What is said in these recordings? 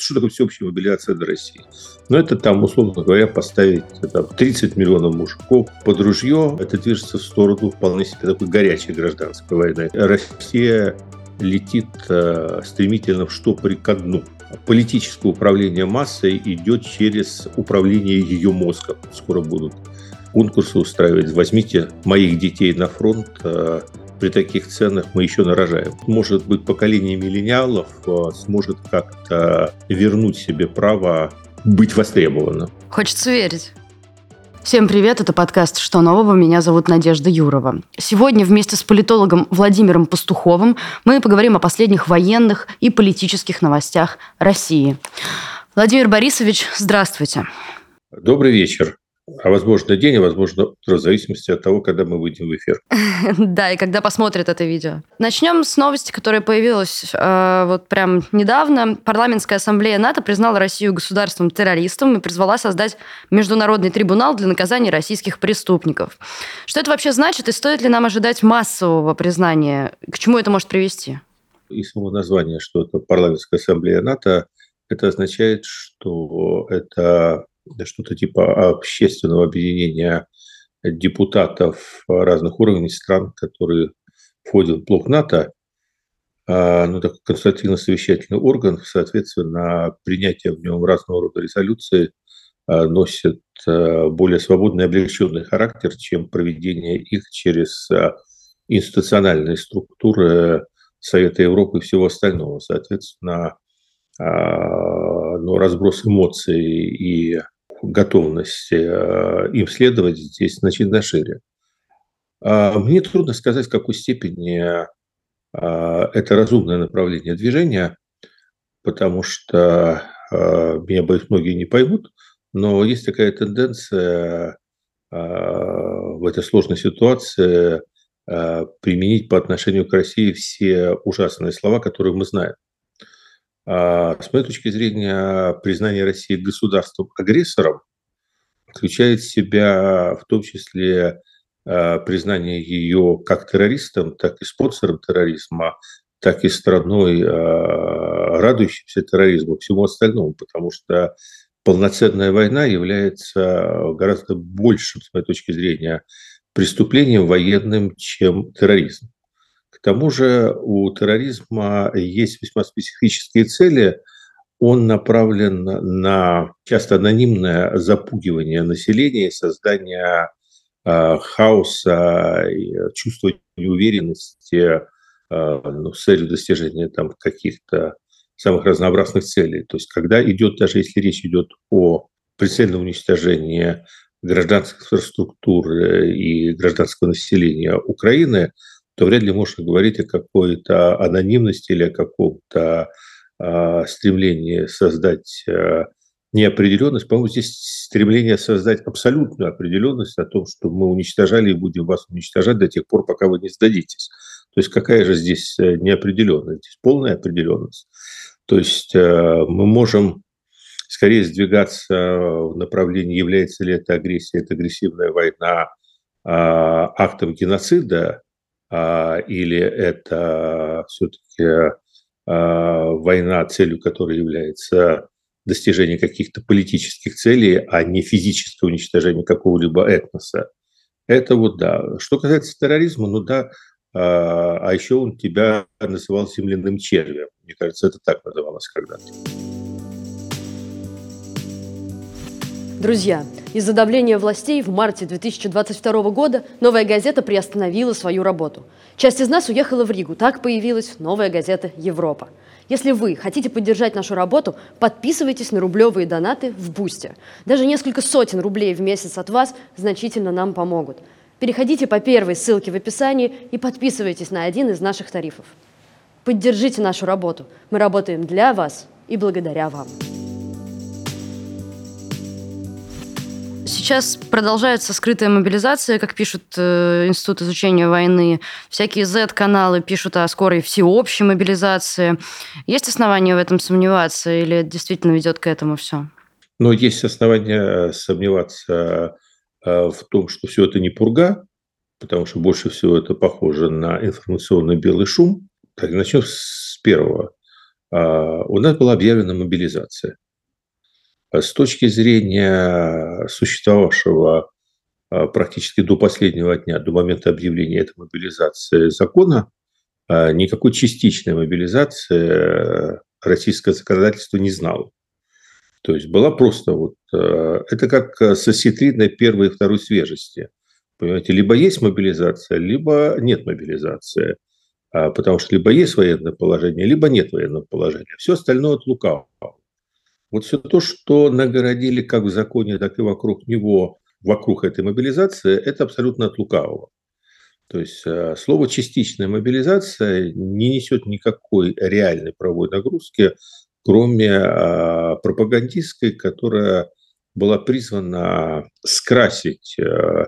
Что такое всеобщая мобилизация для России? Ну, это там, условно говоря, поставить там, 30 миллионов мужиков под ружье. Это движется в сторону вполне себе такой горячей гражданской войны. Россия летит э, стремительно в штопоре ко дну. Политическое управление массой идет через управление ее мозгом. Скоро будут конкурсы устраивать. Возьмите моих детей на фронт, э, при таких ценах мы еще нарожаем. Может быть, поколение миллениалов э, сможет как-то вернуть себе право быть востребованным. Хочется верить. Всем привет, это подкаст «Что нового?». Меня зовут Надежда Юрова. Сегодня вместе с политологом Владимиром Пастуховым мы поговорим о последних военных и политических новостях России. Владимир Борисович, здравствуйте. Добрый вечер а возможно день, а возможно утро, в зависимости от того, когда мы выйдем в эфир. Да, и когда посмотрят это видео. Начнем с новости, которая появилась э, вот прям недавно. Парламентская ассамблея НАТО признала Россию государством-террористом и призвала создать международный трибунал для наказания российских преступников. Что это вообще значит и стоит ли нам ожидать массового признания? К чему это может привести? И само название, что это парламентская ассамблея НАТО, это означает, что это что-то типа общественного объединения депутатов разных уровней стран, которые входят в блок НАТО, а, ну, такой консультативно-совещательный орган, соответственно, принятие в нем разного рода резолюций а, носит а, более свободный и облегченный характер, чем проведение их через институциональные структуры Совета Европы и всего остального. Соответственно, ну, разброс эмоций и готовность э, им следовать здесь значительно шире. А мне трудно сказать, в какой степени а, это разумное направление движения, потому что а, меня, боюсь, многие не поймут, но есть такая тенденция в этой сложной ситуации применить по отношению к России все ужасные слова, которые мы знаем. С моей точки зрения, признание России государством-агрессором включает в себя в том числе признание ее как террористом, так и спонсором терроризма, так и страной, радующимся терроризму, всему остальному, потому что полноценная война является гораздо большим, с моей точки зрения, преступлением военным, чем терроризм. К тому же у терроризма есть весьма специфические цели. Он направлен на часто анонимное запугивание населения, создание э, хаоса, чувства неуверенности э, ну, с целью достижения там, каких-то самых разнообразных целей. То есть когда идет, даже если речь идет о прицельном уничтожении гражданской инфраструктуры и гражданского населения Украины – то вряд ли можно говорить о какой-то анонимности или о каком-то э, стремлении создать э, неопределенность. По-моему, здесь стремление создать абсолютную определенность о том, что мы уничтожали и будем вас уничтожать до тех пор, пока вы не сдадитесь. То есть какая же здесь э, неопределенность? Здесь полная определенность. То есть э, мы можем скорее сдвигаться в направлении, является ли это агрессия, это агрессивная война а, актом геноцида, а, или это все-таки а, война, целью которой является достижение каких-то политических целей, а не физическое уничтожение какого-либо этноса. Это вот да. Что касается терроризма, ну да, а, а еще он тебя называл земляным червем. Мне кажется, это так называлось когда-то. Друзья, из-за давления властей в марте 2022 года «Новая газета» приостановила свою работу. Часть из нас уехала в Ригу. Так появилась «Новая газета Европа». Если вы хотите поддержать нашу работу, подписывайтесь на рублевые донаты в Бусте. Даже несколько сотен рублей в месяц от вас значительно нам помогут. Переходите по первой ссылке в описании и подписывайтесь на один из наших тарифов. Поддержите нашу работу. Мы работаем для вас и благодаря вам. Сейчас продолжается скрытая мобилизация, как пишут э, Институт изучения войны. Всякие Z-каналы пишут о скорой всеобщей мобилизации. Есть основания в этом сомневаться или действительно ведет к этому все? Но есть основания сомневаться э, в том, что все это не пурга, потому что больше всего это похоже на информационный белый шум. Так, начнем с первого. у нас была объявлена мобилизация. С точки зрения существовавшего практически до последнего дня, до момента объявления этой мобилизации закона, никакой частичной мобилизации российское законодательство не знало. То есть была просто вот... Э, это как со сетридной первой и второй свежести. Понимаете, либо есть мобилизация, либо нет мобилизации. А, потому что либо есть военное положение, либо нет военного положения. Все остальное от лукавого. Вот все то, что нагородили как в законе, так и вокруг него, вокруг этой мобилизации, это абсолютно от лукавого. То есть э, слово «частичная мобилизация» не несет никакой реальной правовой нагрузки, кроме э, пропагандистской, которая была призвана скрасить э,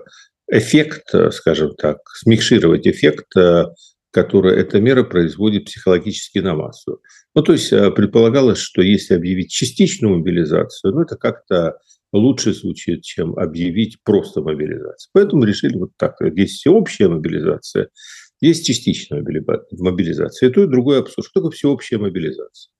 эффект, скажем так, смикшировать эффект, который эта мера производит психологически на массу. Ну, то есть предполагалось, что если объявить частичную мобилизацию, ну, это как-то лучше звучит, чем объявить просто мобилизацию. Поэтому решили вот так. Есть всеобщая мобилизация, есть частичная мобилизация. И то, и другое абсурд. Что такое всеобщая мобилизация?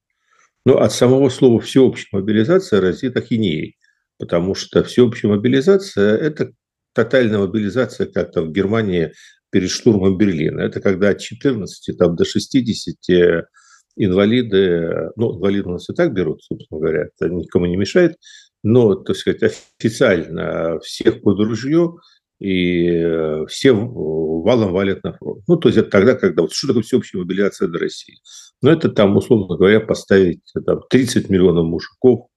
Но от самого слова «всеобщая мобилизация» разит ахинеей, потому что всеобщая мобилизация – это тотальная мобилизация, как то в Германии перед штурмом Берлина. Это когда от 14 там, до 60 инвалиды, ну, инвалиды у нас и так берут, собственно говоря, это никому не мешает, но, так сказать, официально всех под ружье и все валом валят на фронт. Ну, то есть это тогда, когда... Вот что такое всеобщая мобилизация для России? Ну, это там, условно говоря, поставить там, 30 миллионов мужиков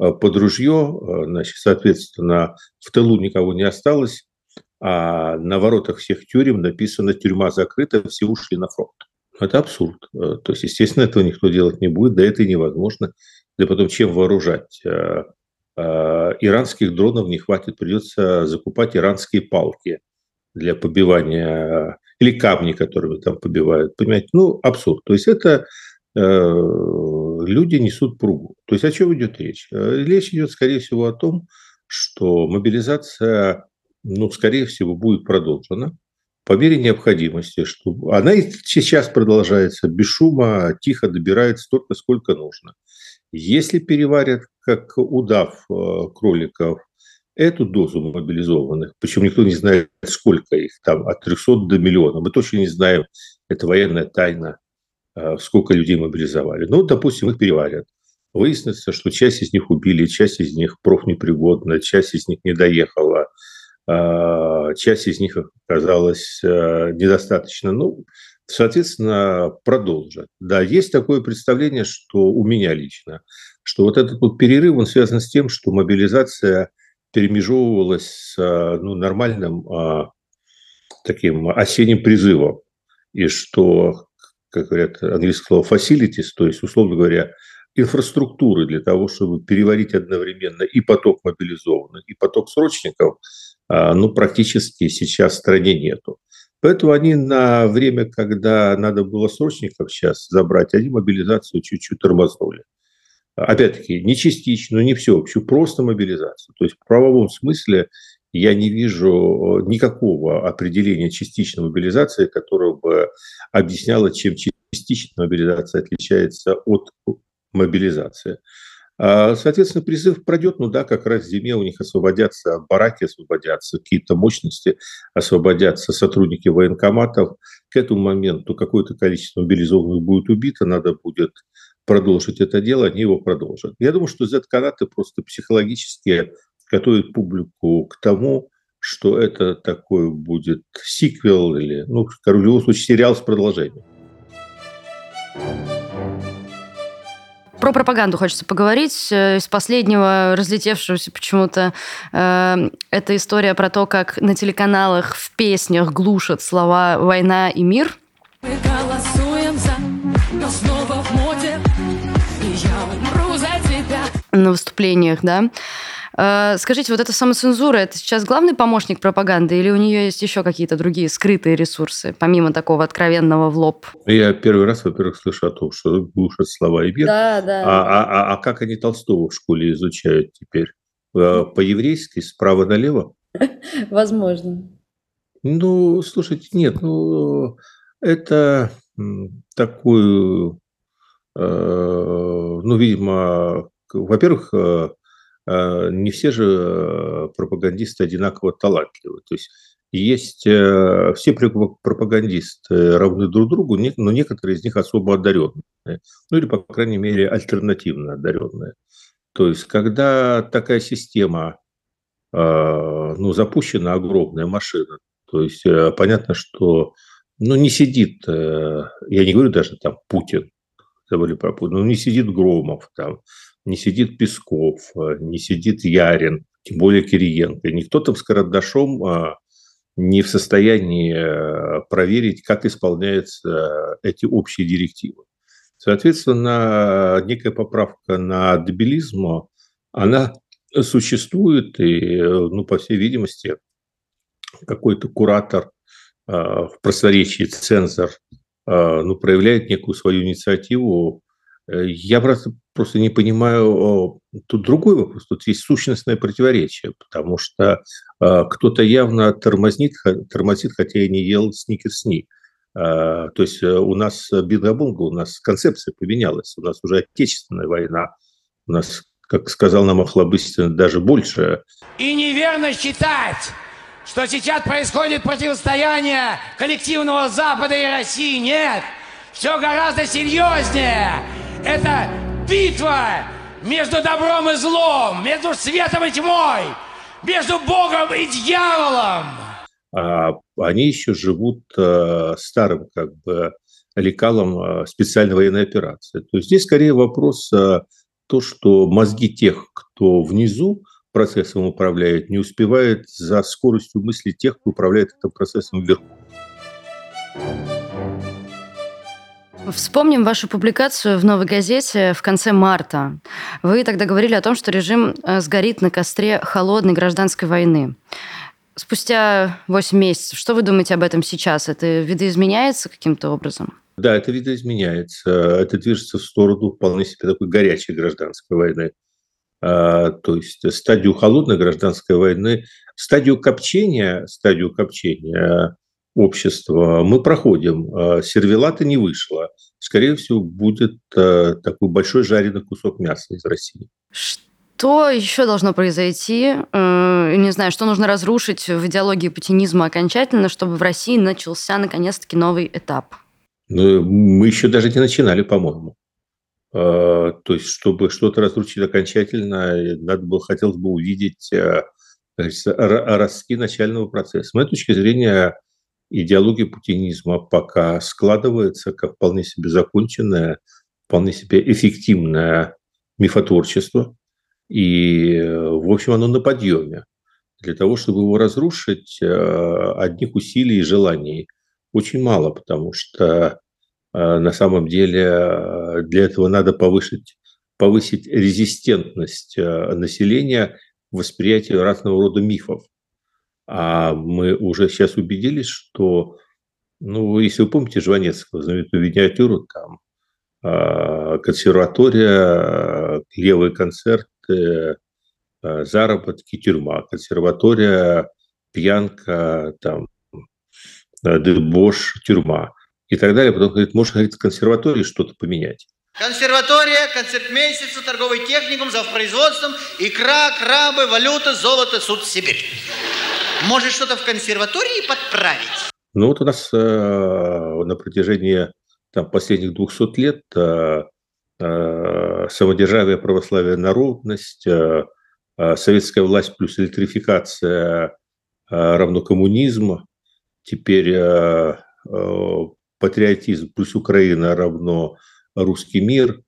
э, под ружье, э, значит, соответственно, в тылу никого не осталось, а на воротах всех тюрем написано «тюрьма закрыта, все ушли на фронт». Это абсурд. То есть, естественно, этого никто делать не будет, да это и невозможно. Да потом чем вооружать Э, иранских дронов не хватит, придется закупать иранские палки для побивания или камни, которыми там побивают. Понимаете, ну, абсурд. То есть это э, люди несут пругу. То есть о чем идет речь? Э, речь идет, скорее всего, о том, что мобилизация, ну, скорее всего, будет продолжена по мере необходимости, что она и сейчас продолжается без шума, тихо добирается столько, сколько нужно. Если переварят, как удав э, кроликов, эту дозу мобилизованных, причем никто не знает, сколько их, там от 300 до миллиона, мы точно не знаем, это военная тайна, э, сколько людей мобилизовали. Ну, допустим, их переварят. Выяснится, что часть из них убили, часть из них профнепригодна, часть из них не доехала, часть из них оказалась недостаточно. Ну, соответственно, продолжат. Да, есть такое представление, что у меня лично, что вот этот вот перерыв, он связан с тем, что мобилизация перемежевывалась с ну, нормальным а, таким осенним призывом, и что, как говорят английское слово facilities, то есть, условно говоря, инфраструктуры для того, чтобы переварить одновременно и поток мобилизованных, и поток срочников, а, ну, практически сейчас в стране нету. Поэтому они на время, когда надо было срочников сейчас забрать, они мобилизацию чуть-чуть тормознули. Опять-таки, не частичную, не всеобщую, просто мобилизацию. То есть в правовом смысле я не вижу никакого определения частичной мобилизации, которое бы объясняло, чем частичная мобилизация отличается от мобилизации. А, соответственно, призыв пройдет, ну да, как раз в зиме у них освободятся бараки, освободятся какие-то мощности, освободятся сотрудники военкоматов. К этому моменту какое-то количество мобилизованных будет убито, надо будет продолжить это дело, они его продолжат. Я думаю, что Z-канаты просто психологически готовят публику к тому, что это такой будет сиквел или, ну, в любом случае, сериал с продолжением. Про пропаганду хочется поговорить. Э, из последнего разлетевшегося почему-то э, эта история про то, как на телеканалах в песнях глушат слова «война» и «мир». Мы голосуем за, но снова в моде, и я умру за тебя. На выступлениях, да. Э, скажите, вот эта самоцензура, это сейчас главный помощник пропаганды или у нее есть еще какие-то другие скрытые ресурсы, помимо такого откровенного в лоб? Я первый раз, во-первых, слышу о том, что глушат слова и мир. Да, да. А, а, а, а как они Толстого в школе изучают теперь? Э, по-еврейски, справа налево? Возможно. Ну, слушайте, нет, ну, это такой ну, видимо, во-первых, не все же пропагандисты одинаково талантливы. То есть есть все пропагандисты равны друг другу, но некоторые из них особо одаренные, ну или, по крайней мере, альтернативно одаренные. То есть, когда такая система, ну, запущена огромная машина, то есть понятно, что ну, не сидит, я не говорю даже там Путин, забыли про Путина, ну, не сидит Громов там, не сидит Песков, не сидит Ярин, тем более Кириенко. Никто там с карандашом не в состоянии э, проверить, как исполняются эти общие директивы. Соответственно, некая поправка на дебилизм, она существует, и, ну, по всей видимости, какой-то куратор э, в просторечии цензор э, ну, проявляет некую свою инициативу. Я просто, просто не понимаю, тут другой вопрос, тут есть сущностное противоречие, потому что а, кто-то явно тормознит, тормозит, хотя и не ел сникерсни. А, то есть э, у нас бинго у нас концепция поменялась, у нас уже отечественная война, у нас, как сказал нам Охлобыстин, даже больше. И неверно считать, что сейчас происходит противостояние коллективного Запада и России. Нет, все гораздо серьезнее. Это битва между добром и злом, между светом и тьмой между Богом и дьяволом. А они еще живут э, старым как бы лекалом э, специальной военной операции. То есть здесь скорее вопрос э, то, что мозги тех, кто внизу процессом управляет, не успевает за скоростью мысли тех, кто управляет этим процессом вверху. Вспомним вашу публикацию в «Новой газете» в конце марта. Вы тогда говорили о том, что режим э, сгорит на костре холодной гражданской войны. Спустя 8 месяцев, что вы думаете об этом сейчас? Это видоизменяется каким-то образом? Да, это видоизменяется. Это движется в сторону вполне себе такой горячей гражданской войны. А, то есть стадию холодной гражданской войны, стадию копчения, стадию копчения общества мы проходим. А, сервелата не вышло. Скорее всего, будет а, такой большой жареный кусок мяса из России. Что еще должно произойти? Э, не знаю, что нужно разрушить в идеологии путинизма окончательно, чтобы в России начался наконец-таки новый этап? Ну, мы еще даже не начинали, по-моему. А, то есть, чтобы что-то разрушить окончательно, надо было, хотелось бы увидеть ростки начального процесса. С моей точки зрения, идеология путинизма пока складывается как вполне себе законченное, вполне себе эффективное мифотворчество. И, в общем, оно на подъеме. Для того, чтобы его разрушить, э, одних усилий и желаний очень мало, потому что э, на самом деле э, для этого надо повысить, повысить резистентность населения к восприятию разного рода мифов. А мы уже сейчас убедились, что, ну, если вы помните Жванецкого, знаменитую миниатюру, там, а, консерватория, левые концерты, а, заработки, тюрьма, консерватория, пьянка, там, дебош, тюрьма и так далее. Потом говорит, может, говорит, в консерватории что-то поменять. Консерватория, концертмейстер, торговый техникум, завпроизводством, икра, крабы, валюта, золото, суд, Сибирь. Может, что-то в консерватории подправить? Ну вот у нас э, на протяжении там, последних 200 лет э, э, самодержавие, православие, народность, э, э, советская власть плюс электрификация э, равно коммунизм, теперь э, э, патриотизм плюс Украина равно русский мир.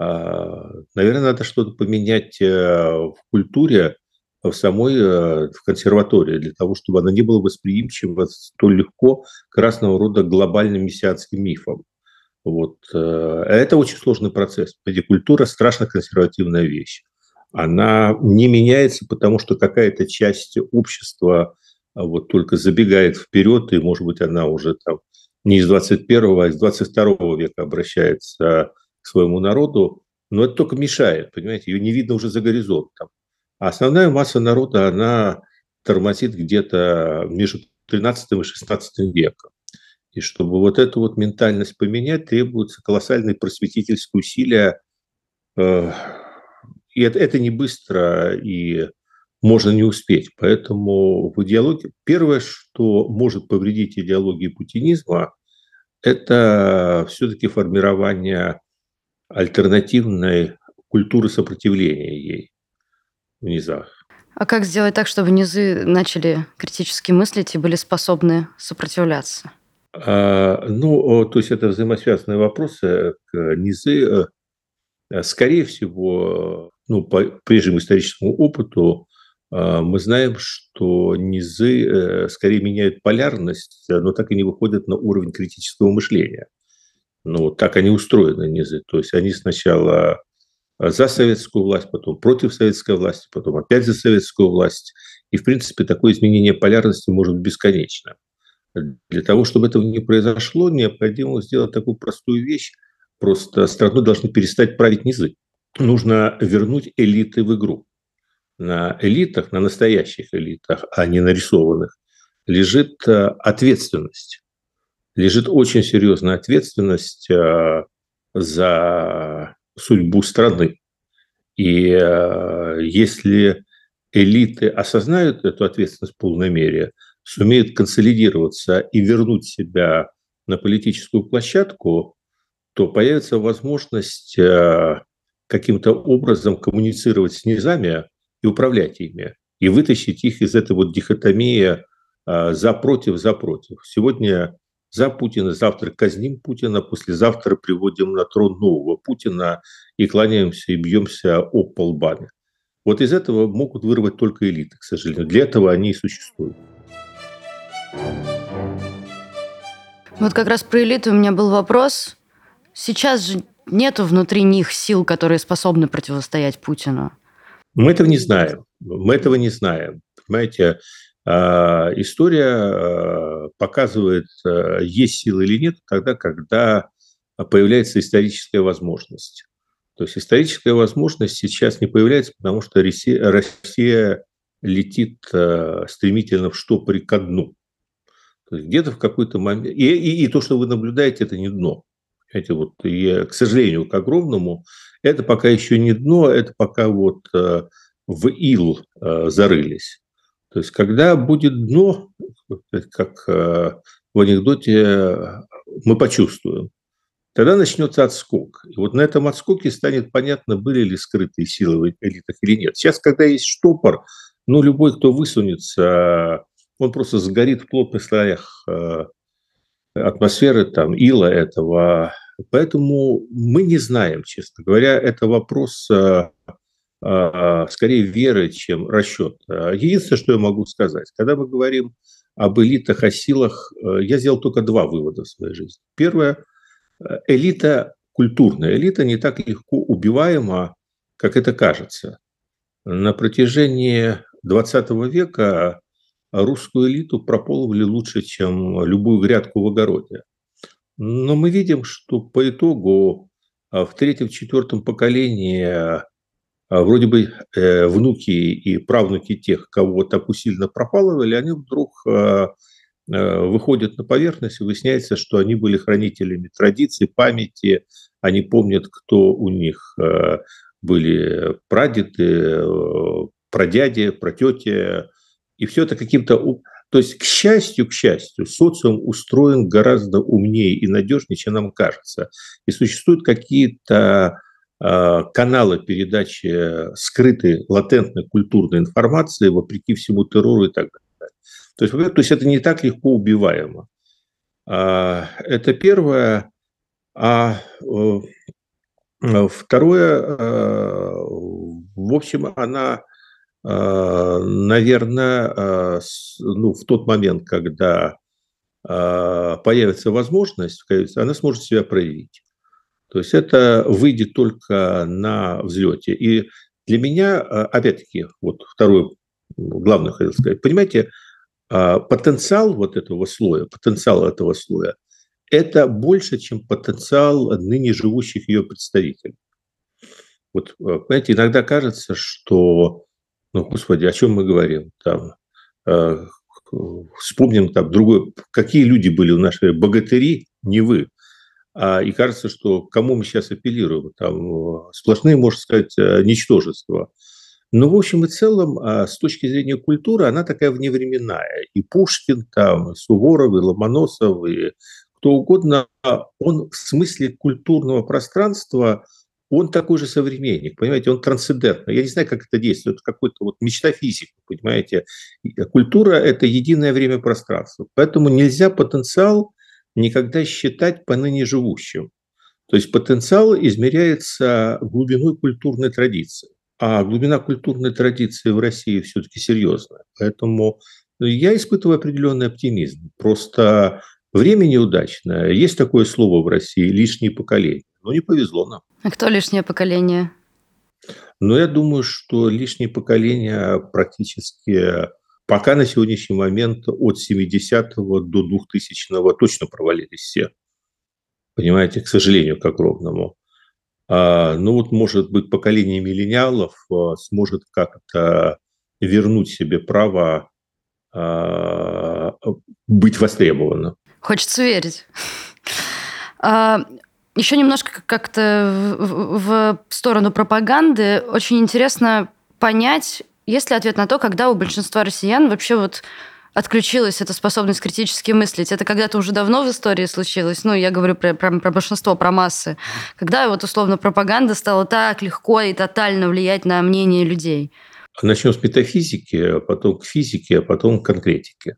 Э, наверное, надо что-то поменять э, в культуре, в самой э, в консерватории, для того, чтобы она не была восприимчива столь легко к разного рода глобальным мессианским мифам. Вот. Э, это очень сложный процесс. Культура страшно консервативная вещь. Она не меняется, потому что какая-то часть общества а, вот только забегает вперед, и, может быть, она уже там не из 21 а из 22 века обращается к своему народу, но это только мешает, понимаете, ее не видно уже за горизонтом. А основная масса народа, она тормозит где-то между 13 и 16 веком. И чтобы вот эту вот ментальность поменять, требуются колоссальные просветительские усилия. Э, и это, это не быстро, и можно не успеть. Поэтому в идеологии... Первое, что может повредить идеологии путинизма, это все-таки формирование альтернативной культуры сопротивления ей в низах. А как сделать так, чтобы низы начали критически мыслить и были способны сопротивляться? А, ну, то есть это взаимосвязанные вопросы. Низы, э, скорее всего, ну, по прежнему историческому опыту, а, мы знаем, что низы э, скорее меняют полярность, но так и не выходят на уровень критического мышления. Ну, так они устроены, низы. То есть они сначала за советскую власть, потом против советской власти, потом опять за советскую власть. И, в принципе, такое изменение полярности может быть бесконечно. Для того, чтобы этого не произошло, необходимо сделать такую простую вещь. Просто страну должны перестать править низы. Нужно вернуть элиты в игру. На элитах, на настоящих элитах, а не нарисованных, лежит э, ответственность. Лежит очень серьезная ответственность э, за судьбу страны. И э, если элиты осознают эту ответственность в полной мере, сумеют консолидироваться и вернуть себя на политическую площадку, то появится возможность э, каким-то образом коммуницировать с низами и управлять ими, и вытащить их из этой вот дихотомии э, за-против, за-против. Сегодня за Путина, завтра казним Путина, послезавтра приводим на трон нового Путина и кланяемся и бьемся об полбами. Вот из этого могут вырвать только элиты, к сожалению. Для этого они и существуют. Вот как раз про элиту у меня был вопрос. Сейчас же нету внутри них сил, которые способны противостоять Путину. Мы этого не знаем. Мы этого не знаем. Понимаете, история а, показывает, а, есть силы или нет, тогда, когда появляется историческая возможность. То есть историческая возможность сейчас не появляется, потому что Россия, летит стремительно в штопоре ко дну. Где-то в какой-то момент... И, и, и то, что вы наблюдаете, это не дно. Эти вот, и, к сожалению, к огромному, это пока еще не дно, это пока вот в ил зарылись. То есть, когда будет дно, как э, в анекдоте, мы почувствуем, тогда начнется отскок. И вот на этом отскоке станет понятно, были ли скрытые силы в элитах или нет. Сейчас, когда есть штопор, ну, любой, кто высунется, он просто сгорит в плотных слоях э, атмосферы, там, ила этого. Поэтому мы не знаем, честно говоря, это вопрос э, скорее веры, чем расчет. А, единственное, что я могу сказать, когда мы говорим об элитах, о силах, э, я сделал только два вывода в своей жизни. Первое, э, элита культурная, элита не так легко убиваема, как это кажется. На протяжении 20 века русскую элиту прополывали лучше, чем любую грядку в огороде. Но мы видим, что по итогу а, в третьем-четвертом поколении а вроде бы э, внуки и правнуки тех, кого так усиленно пропалывали, они вдруг э, э, выходят на поверхность, и выясняется, что они были хранителями традиций, памяти, они помнят, кто у них были прадеды, прадяди, протети, и все это каким-то... То есть, к счастью, к счастью, социум устроен гораздо умнее и надежнее, чем нам кажется. И существуют какие-то каналы передачи скрытой, латентной культурной информации вопреки всему террору и так далее. То есть, то есть это не так легко убиваемо. А, это первое. А э, второе, э, в общем, она, наверное, ну, в тот момент, когда появится возможность, она сможет себя проявить. То есть это выйдет только на взлете. И для меня, а, опять-таки, вот второе главное хотел сказать, понимаете, а, потенциал вот этого слоя, потенциал этого слоя, это больше, чем потенциал ныне живущих ее представителей. Вот, а, понимаете, иногда кажется, что, ну, господи, о чем мы говорим? Там, вспомним там другой, какие люди были у нашей богатыри, не вы. А, и кажется, что кому мы сейчас апеллируем? Там сплошные, можно сказать, ничтожества. Но, в общем и целом, а, с точки зрения культуры, она такая вневременная. И Пушкин, там, и Суворов, и Ломоносов, и кто угодно, он в смысле культурного пространства, он такой же современник, понимаете, он трансцендентный. Я не знаю, как это действует, это какой-то вот мечта физика, понимаете. Культура – это единое время пространства. Поэтому нельзя потенциал никогда считать по ныне живущим. То есть потенциал измеряется глубиной культурной традиции. А глубина культурной традиции в России все-таки серьезная. Поэтому я испытываю определенный оптимизм. Просто время неудачное. Есть такое слово в России – лишнее поколение. Но не повезло нам. А кто лишнее поколение? Но я думаю, что лишнее поколение практически пока на сегодняшний момент от 70-го до 2000-го точно провалились все. Понимаете, к сожалению, к огромному. А, ну вот, может быть, поколение миллениалов а, сможет как-то вернуть себе право а, быть востребованным. Хочется верить. Еще немножко как-то в сторону пропаганды. Очень интересно понять, есть ли ответ на то, когда у большинства россиян вообще вот отключилась эта способность критически мыслить. Это когда-то уже давно в истории случилось. Ну, я говорю про, про, про большинство, про массы. Когда вот условно пропаганда стала так легко и тотально влиять на мнение людей. Начнем с метафизики, а потом к физике, а потом к конкретике.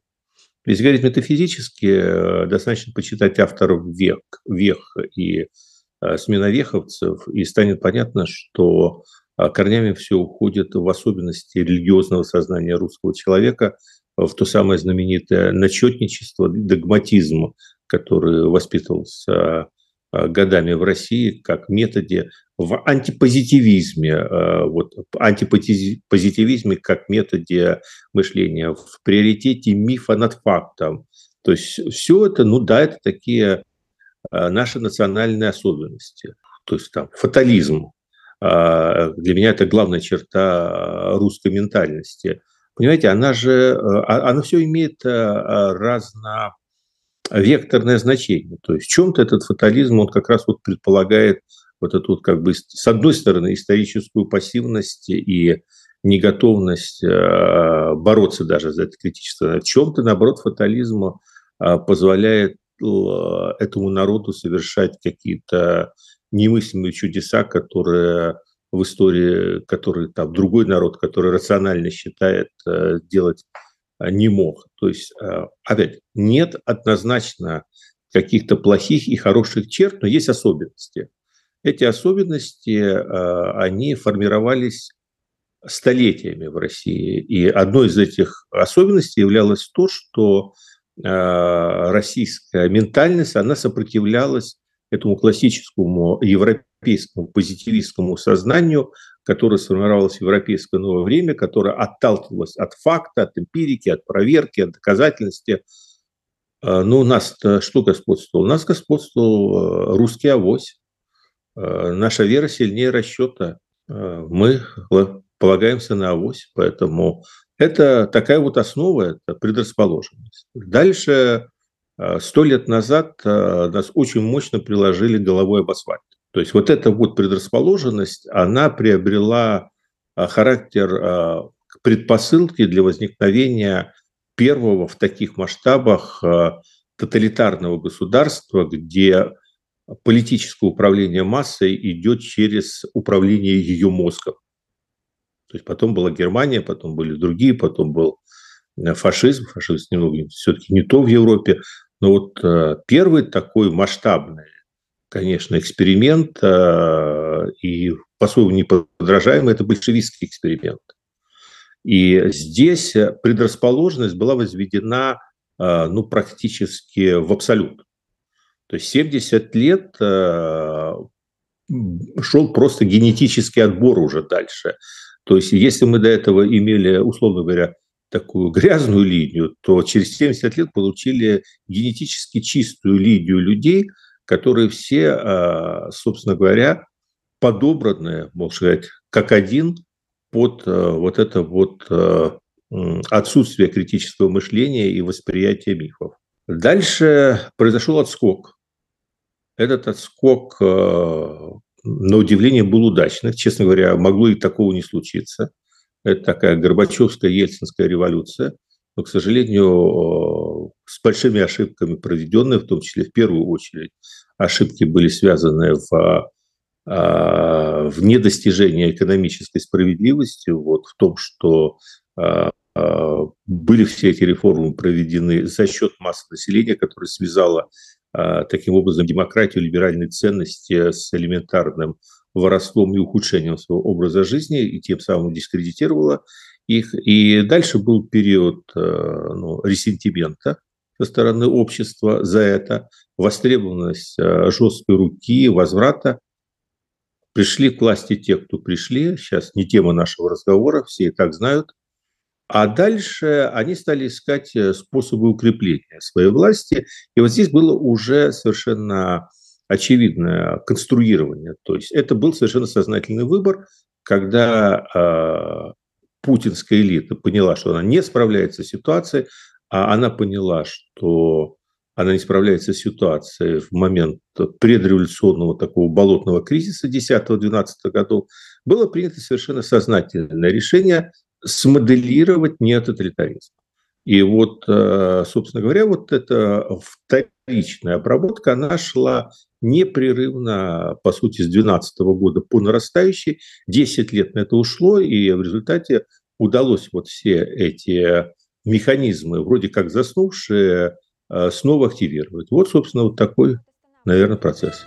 Если говорить метафизически, э, достаточно почитать авторов век, вех и э, сменовеховцев, и станет понятно, что корнями все уходит в особенности религиозного сознания русского человека – в то самое знаменитое начетничество, догматизм, который воспитывался а, годами в России как методе в антипозитивизме, а, вот, антипозитивизме как методе мышления, в приоритете мифа над фактом. То есть все это, ну да, это такие а, наши национальные особенности. То есть там фатализм. Для меня это главная черта русской ментальности – Понимаете, она же, а, она все имеет разновекторное значение. То есть в чем-то этот фатализм, он как раз вот предполагает вот эту вот как бы с одной стороны историческую пассивность и неготовность бороться даже за это критичество. В чем-то, наоборот, фатализм позволяет этому народу совершать какие-то немыслимые чудеса, которые в истории, который там другой народ, который рационально считает, э, делать э, не мог. То есть, э, опять, нет однозначно каких-то плохих и хороших черт, но есть особенности. Эти особенности, они формировались столетиями в России. И одной из этих особенностей являлось то, что российская ментальность, она сопротивлялась этому классическому европейскому позитивистскому сознанию, которое сформировалось в европейское новое время, которое отталкивалось от факта, от эмпирики, от проверки, от доказательности. А, Но ну, у нас что господствовало? У нас господствовал э, русский авось. Э, наша вера сильнее расчета. Э, мы полагаемся на авось, поэтому это такая вот основа, это предрасположенность. Дальше Э, сто лет назад э, нас очень мощно приложили головой об асфальт. То есть вот эта вот предрасположенность, она приобрела э, характер предпосылки для возникновения первого в таких масштабах тоталитарного государства, где политическое управление массой идет через управление ее мозгом. То есть потом была Германия, потом были другие, потом был фашизм. Фашизм немного все-таки не то в Европе. Но вот э, первый такой масштабный, конечно, эксперимент э, и по-своему неподражаемый – это большевистский эксперимент. И здесь предрасположенность была возведена э, ну, практически в абсолют. То есть 70 лет шел просто генетический отбор уже дальше. То есть если мы до этого имели, условно говоря, такую грязную линию, то через 70 лет получили генетически чистую линию людей, которые все, а, собственно говоря, подобраны, можно сказать, как один под а, вот это вот а, отсутствие критического мышления и восприятия мифов. Дальше произошел отскок. Этот отскок, на удивление, был удачным. Честно говоря, могло и такого не случиться. Это такая Горбачевская, Ельцинская революция, но, к сожалению, с большими ошибками проведенные, в том числе в первую очередь, ошибки были связаны в а, в недостижении экономической справедливости, вот, в том, что а, были все эти реформы проведены за счет массы населения, которое связало таким образом демократию, либеральные ценности с элементарным воровством и ухудшением своего образа жизни, и тем самым дискредитировало их. И дальше был период ну, ресентимента со стороны общества за это, востребованность жесткой руки, возврата Пришли к власти те, кто пришли, сейчас не тема нашего разговора, все и так знают. А дальше они стали искать э, способы укрепления своей власти. И вот здесь было уже совершенно очевидное конструирование. То есть это был совершенно сознательный выбор, когда э, путинская элита поняла, что она не справляется с ситуацией, а она поняла, что она не справляется с ситуацией в момент предреволюционного такого болотного кризиса 10-12 годов, было принято совершенно сознательное решение смоделировать нетоталитаризм. И вот, э, собственно говоря, вот эта вторичная обработка, она шла непрерывно, по сути, с 2012 года по нарастающей. 10 лет на это ушло, и в результате удалось вот все эти механизмы, вроде как заснувшие, Э, снова активировать. Вот, собственно, вот такой, наверное, процесс.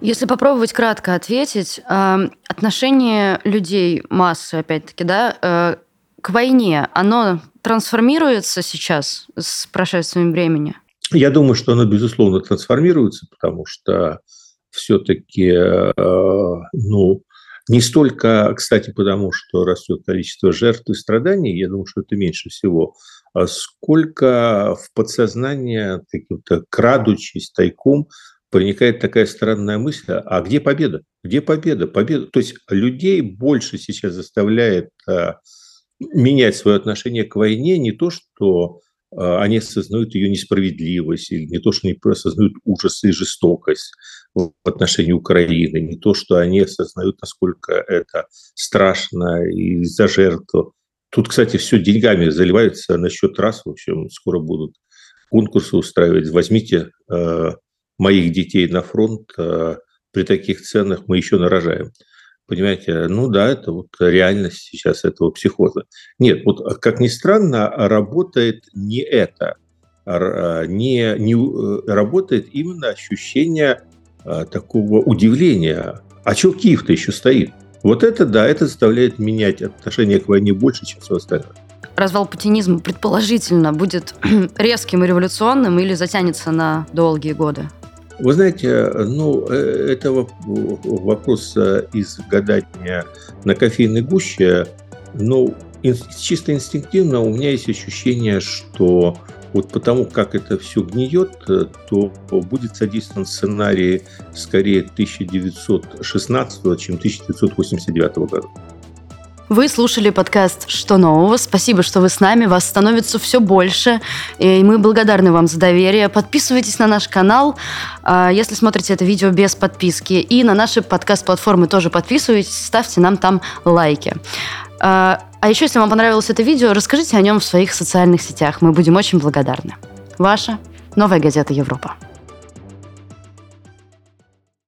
Если попробовать кратко ответить, э, отношение людей, массы, опять-таки, да, э, к войне, оно трансформируется сейчас с прошествием времени? Я думаю, что оно, безусловно, трансформируется, потому что все-таки, ну, не столько, кстати, потому что растет количество жертв и страданий, я думаю, что это меньше всего, а сколько в подсознание, каким-то крадучись, тайком, проникает такая странная мысль, а где победа? Где победа? Победа. То есть людей больше сейчас заставляет а, менять свое отношение к войне не то, что а, они осознают ее несправедливость, или не то, что они осознают ужас и жестокость в отношении Украины, не то, что они осознают, насколько это страшно и за жертву. Тут, кстати, все деньгами заливается на счет раз, в общем, скоро будут конкурсы устраивать. Возьмите э, моих детей на фронт, э, при таких ценах мы еще нарожаем. Понимаете, ну да, это вот реальность сейчас этого психоза. Нет, вот как ни странно, работает не это, а, не, не э, работает именно ощущение а, такого удивления. А что Киев-то еще стоит? Вот это, да, это заставляет менять отношение к войне больше, чем все остальное. Развал путинизма предположительно будет резким и революционным или затянется на долгие годы? Вы знаете, ну, э, это вопрос э, из гадания на кофейной гуще. Ну, чисто инстинктивно у меня есть ощущение, что вот потому как это все гниет, э, то будет задействован сценарий скорее 1916, чем 1989 года. Вы слушали подкаст «Что нового?». Спасибо, что вы с нами. Вас становится все больше. И мы благодарны вам за доверие. Подписывайтесь на наш канал, а, если смотрите это видео без подписки. И на наши подкаст-платформы тоже подписывайтесь. Ставьте нам там лайки. А, а еще, если вам понравилось это видео, расскажите о нем в своих социальных сетях. Мы будем очень благодарны. Ваша «Новая газета Европа».